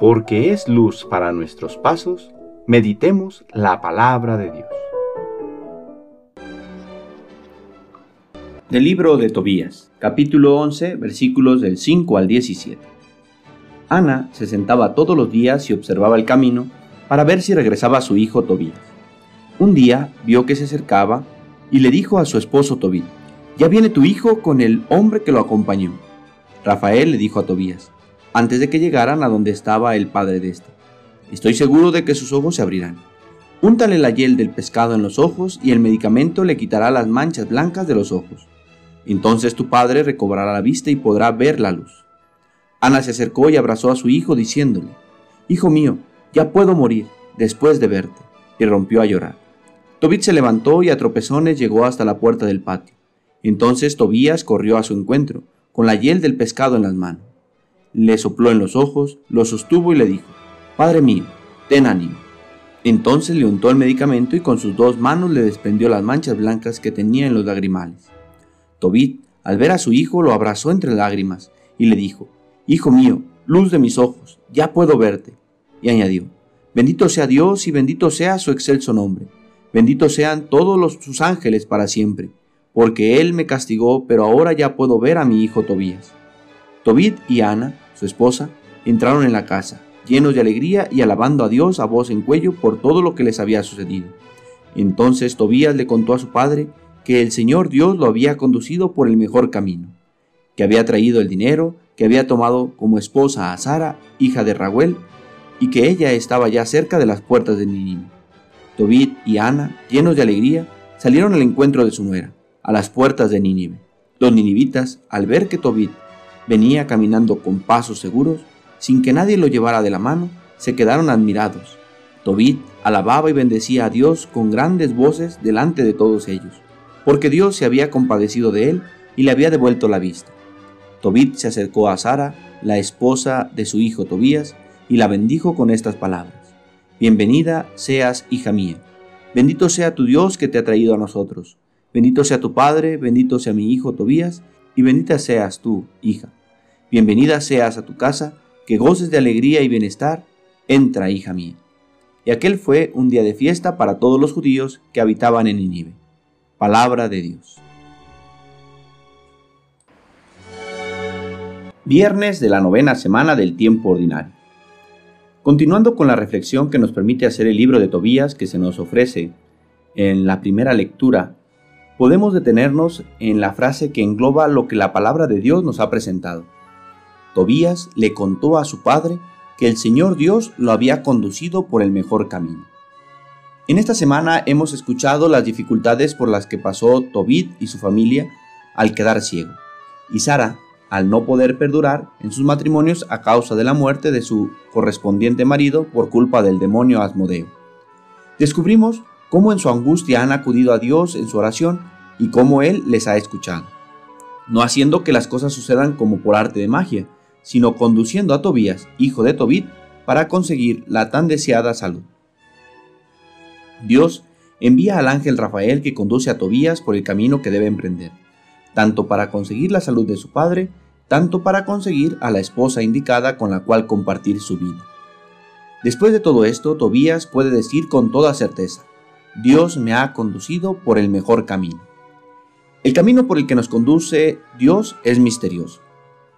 porque es luz para nuestros pasos, meditemos la palabra de Dios. Del libro de Tobías, capítulo 11, versículos del 5 al 17. Ana se sentaba todos los días y observaba el camino para ver si regresaba su hijo Tobías. Un día vio que se acercaba y le dijo a su esposo Tobías, ya viene tu hijo con el hombre que lo acompañó. Rafael le dijo a Tobías, antes de que llegaran a donde estaba el padre de éste, estoy seguro de que sus ojos se abrirán. Úntale la hiel del pescado en los ojos y el medicamento le quitará las manchas blancas de los ojos. Entonces tu padre recobrará la vista y podrá ver la luz. Ana se acercó y abrazó a su hijo diciéndole, Hijo mío, ya puedo morir después de verte, y rompió a llorar. Tobit se levantó y a tropezones llegó hasta la puerta del patio. Entonces Tobías corrió a su encuentro, con la hiel del pescado en las manos. Le sopló en los ojos, lo sostuvo y le dijo, Padre mío, ten ánimo. Entonces le untó el medicamento y con sus dos manos le desprendió las manchas blancas que tenía en los lagrimales. Tobit, al ver a su hijo, lo abrazó entre lágrimas y le dijo, Hijo mío, luz de mis ojos, ya puedo verte. Y añadió, Bendito sea Dios y bendito sea su excelso nombre. Benditos sean todos sus ángeles para siempre, porque Él me castigó, pero ahora ya puedo ver a mi hijo Tobías. Tobit y Ana, su esposa, entraron en la casa, llenos de alegría y alabando a Dios a voz en cuello por todo lo que les había sucedido. Entonces Tobías le contó a su padre que el Señor Dios lo había conducido por el mejor camino, que había traído el dinero, que había tomado como esposa a Sara, hija de Raguel, y que ella estaba ya cerca de las puertas de Nínive. Tobit y Ana, llenos de alegría, salieron al encuentro de su nuera, a las puertas de Nínive. Los ninivitas, al ver que Tobit venía caminando con pasos seguros, sin que nadie lo llevara de la mano, se quedaron admirados. Tobit alababa y bendecía a Dios con grandes voces delante de todos ellos, porque Dios se había compadecido de él y le había devuelto la vista. Tobit se acercó a Sara, la esposa de su hijo Tobías, y la bendijo con estas palabras. Bienvenida seas, hija mía. Bendito sea tu Dios que te ha traído a nosotros. Bendito sea tu Padre, bendito sea mi hijo Tobías, y bendita seas tú, hija. Bienvenida seas a tu casa, que goces de alegría y bienestar. Entra, hija mía. Y aquel fue un día de fiesta para todos los judíos que habitaban en Ninive. Palabra de Dios. Viernes de la novena semana del tiempo ordinario. Continuando con la reflexión que nos permite hacer el libro de Tobías que se nos ofrece en la primera lectura, podemos detenernos en la frase que engloba lo que la palabra de Dios nos ha presentado. Tobías le contó a su padre que el Señor Dios lo había conducido por el mejor camino. En esta semana hemos escuchado las dificultades por las que pasó Tobit y su familia al quedar ciego, y Sara al no poder perdurar en sus matrimonios a causa de la muerte de su correspondiente marido por culpa del demonio Asmodeo. Descubrimos cómo en su angustia han acudido a Dios en su oración y cómo Él les ha escuchado, no haciendo que las cosas sucedan como por arte de magia, sino conduciendo a Tobías, hijo de Tobit, para conseguir la tan deseada salud. Dios envía al ángel Rafael que conduce a Tobías por el camino que debe emprender, tanto para conseguir la salud de su padre tanto para conseguir a la esposa indicada con la cual compartir su vida. Después de todo esto, Tobías puede decir con toda certeza, Dios me ha conducido por el mejor camino. El camino por el que nos conduce Dios es misterioso,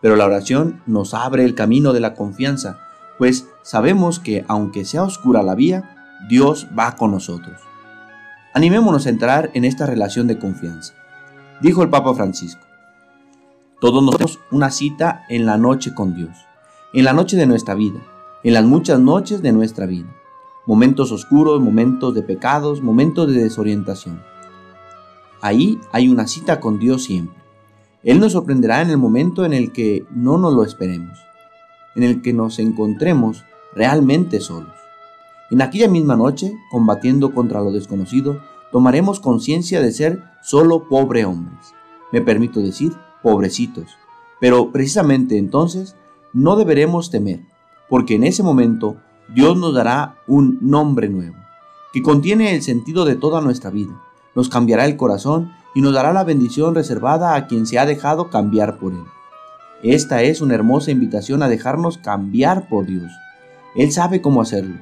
pero la oración nos abre el camino de la confianza, pues sabemos que aunque sea oscura la vía, Dios va con nosotros. Animémonos a entrar en esta relación de confianza. Dijo el Papa Francisco, todos nos tenemos una cita en la noche con Dios, en la noche de nuestra vida, en las muchas noches de nuestra vida. Momentos oscuros, momentos de pecados, momentos de desorientación. Ahí hay una cita con Dios siempre. Él nos sorprenderá en el momento en el que no nos lo esperemos, en el que nos encontremos realmente solos. En aquella misma noche, combatiendo contra lo desconocido, tomaremos conciencia de ser solo pobre hombres. Me permito decir, pobrecitos. Pero precisamente entonces no deberemos temer, porque en ese momento Dios nos dará un nombre nuevo, que contiene el sentido de toda nuestra vida, nos cambiará el corazón y nos dará la bendición reservada a quien se ha dejado cambiar por Él. Esta es una hermosa invitación a dejarnos cambiar por Dios. Él sabe cómo hacerlo,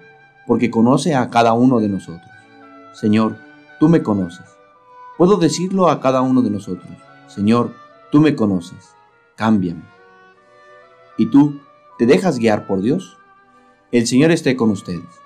porque conoce a cada uno de nosotros. Señor, tú me conoces. Puedo decirlo a cada uno de nosotros. Señor, tú me conoces. Cámbiame. ¿Y tú te dejas guiar por Dios? El Señor esté con ustedes.